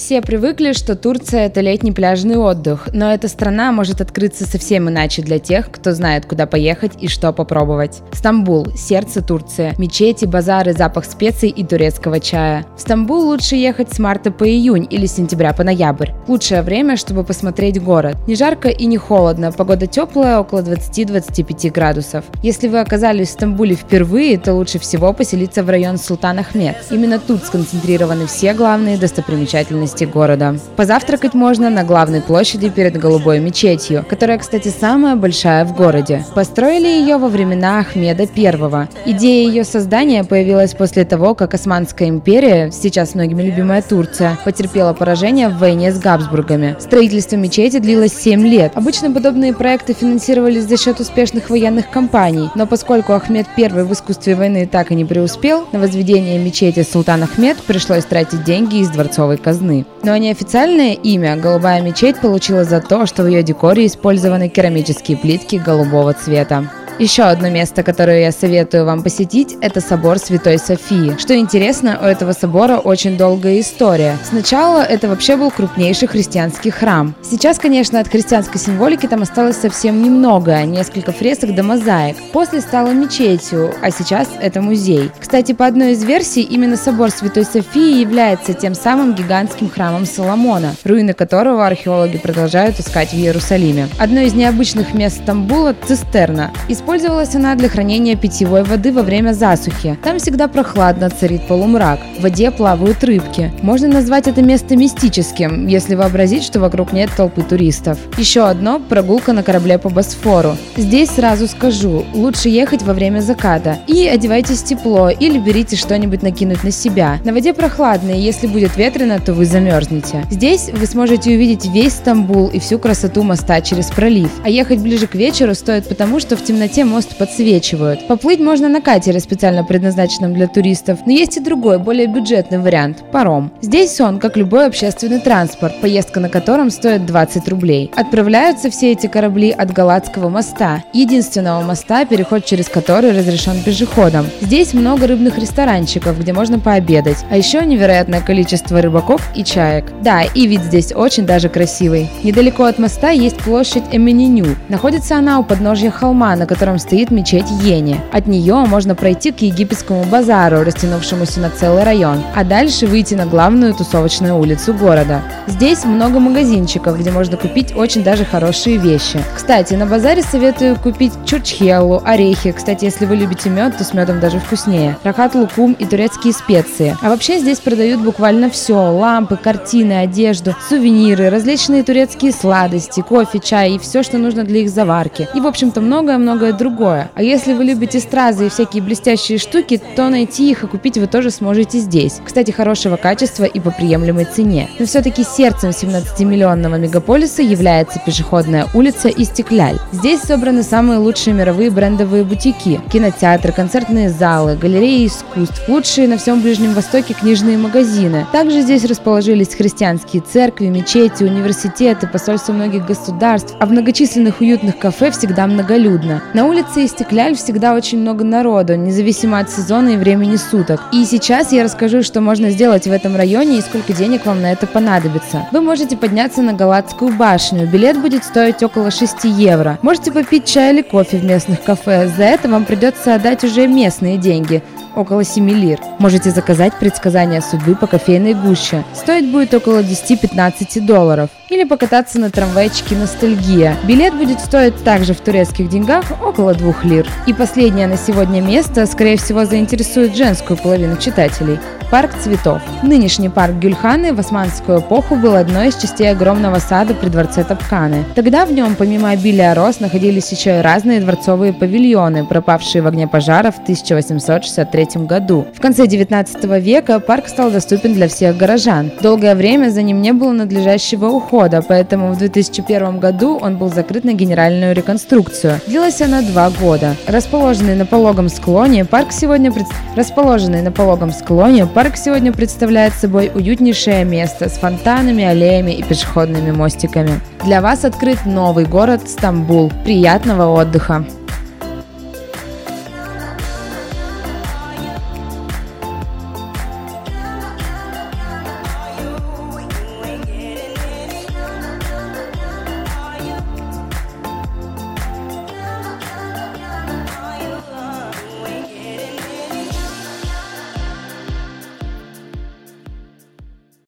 Все привыкли, что Турция – это летний пляжный отдых, но эта страна может открыться совсем иначе для тех, кто знает, куда поехать и что попробовать. Стамбул – сердце Турции, мечети, базары, запах специй и турецкого чая. В Стамбул лучше ехать с марта по июнь или с сентября по ноябрь. Лучшее время, чтобы посмотреть город. Не жарко и не холодно, погода теплая, около 20-25 градусов. Если вы оказались в Стамбуле впервые, то лучше всего поселиться в район Султан Ахмед. Именно тут сконцентрированы все главные достопримечательности окрестности города. Позавтракать можно на главной площади перед Голубой мечетью, которая, кстати, самая большая в городе. Построили ее во времена Ахмеда I. Идея ее создания появилась после того, как Османская империя, сейчас многими любимая Турция, потерпела поражение в войне с Габсбургами. Строительство мечети длилось 7 лет. Обычно подобные проекты финансировались за счет успешных военных кампаний, но поскольку Ахмед I в искусстве войны так и не преуспел, на возведение мечети Султан Ахмед пришлось тратить деньги из дворцовой казны. Но неофициальное имя «Голубая мечеть» получила за то, что в ее декоре использованы керамические плитки голубого цвета. Еще одно место, которое я советую вам посетить, это собор Святой Софии. Что интересно, у этого собора очень долгая история. Сначала это вообще был крупнейший христианский храм. Сейчас, конечно, от христианской символики там осталось совсем немного, несколько фресок до мозаик. После стало мечетью, а сейчас это музей. Кстати, по одной из версий, именно собор Святой Софии является тем самым гигантским храмом Соломона, руины которого археологи продолжают искать в Иерусалиме. Одно из необычных мест Стамбула – цистерна. Используется Использовалась она для хранения питьевой воды во время засухи. Там всегда прохладно, царит полумрак. В воде плавают рыбки. Можно назвать это место мистическим, если вообразить, что вокруг нет толпы туристов. Еще одно – прогулка на корабле по Босфору. Здесь сразу скажу, лучше ехать во время заката. И одевайтесь тепло или берите что-нибудь накинуть на себя. На воде прохладно, и если будет ветрено, то вы замерзнете. Здесь вы сможете увидеть весь Стамбул и всю красоту моста через пролив. А ехать ближе к вечеру стоит потому, что в темноте темноте мост подсвечивают. Поплыть можно на катере, специально предназначенном для туристов, но есть и другой, более бюджетный вариант – паром. Здесь он, как любой общественный транспорт, поездка на котором стоит 20 рублей. Отправляются все эти корабли от Галатского моста, единственного моста, переход через который разрешен пешеходам. Здесь много рыбных ресторанчиков, где можно пообедать, а еще невероятное количество рыбаков и чаек. Да, и вид здесь очень даже красивый. Недалеко от моста есть площадь Эмененю. Находится она у подножья холма, на котором котором стоит мечеть Йени. От нее можно пройти к египетскому базару, растянувшемуся на целый район, а дальше выйти на главную тусовочную улицу города. Здесь много магазинчиков, где можно купить очень даже хорошие вещи. Кстати, на базаре советую купить чурчхеллу, орехи. Кстати, если вы любите мед, то с медом даже вкуснее. Рахат лукум и турецкие специи. А вообще здесь продают буквально все. Лампы, картины, одежду, сувениры, различные турецкие сладости, кофе, чай и все, что нужно для их заварки. И, в общем-то, многое-многое другое. А если вы любите стразы и всякие блестящие штуки, то найти их и купить вы тоже сможете здесь. Кстати, хорошего качества и по приемлемой цене. Но все-таки сердцем 17-миллионного мегаполиса является пешеходная улица Истекляль. Здесь собраны самые лучшие мировые брендовые бутики, кинотеатры, концертные залы, галереи искусств, лучшие на всем Ближнем Востоке книжные магазины. Также здесь расположились христианские церкви, мечети, университеты, посольства многих государств, а в многочисленных уютных кафе всегда многолюдно. На улице Истекляль всегда очень много народу, независимо от сезона и времени суток. И сейчас я расскажу, что можно сделать в этом районе и сколько денег вам на это понадобится. Вы можете подняться на Галатскую башню. Билет будет стоить около 6 евро. Можете попить чай или кофе в местных кафе. За это вам придется отдать уже местные деньги около 7 лир. Можете заказать предсказание судьбы по кофейной гуще. Стоить будет около 10-15 долларов. Или покататься на трамвайчике «Ностальгия». Билет будет стоить также в турецких деньгах около 2 лир. И последнее на сегодня место, скорее всего, заинтересует женскую половину читателей. Парк цветов. Нынешний парк Гюльханы в османскую эпоху был одной из частей огромного сада при дворце Тапканы. Тогда в нем, помимо обилия роз, находились еще и разные дворцовые павильоны, пропавшие в огне пожаров в 1863 году. В конце 19 века парк стал доступен для всех горожан. Долгое время за ним не было надлежащего ухода, поэтому в 2001 году он был закрыт на генеральную реконструкцию. Длилась она два года. Расположенный на пологом склоне, парк сегодня пред... расположенный на пологом склоне, Парк сегодня представляет собой уютнейшее место с фонтанами, аллеями и пешеходными мостиками. Для вас открыт новый город Стамбул. Приятного отдыха!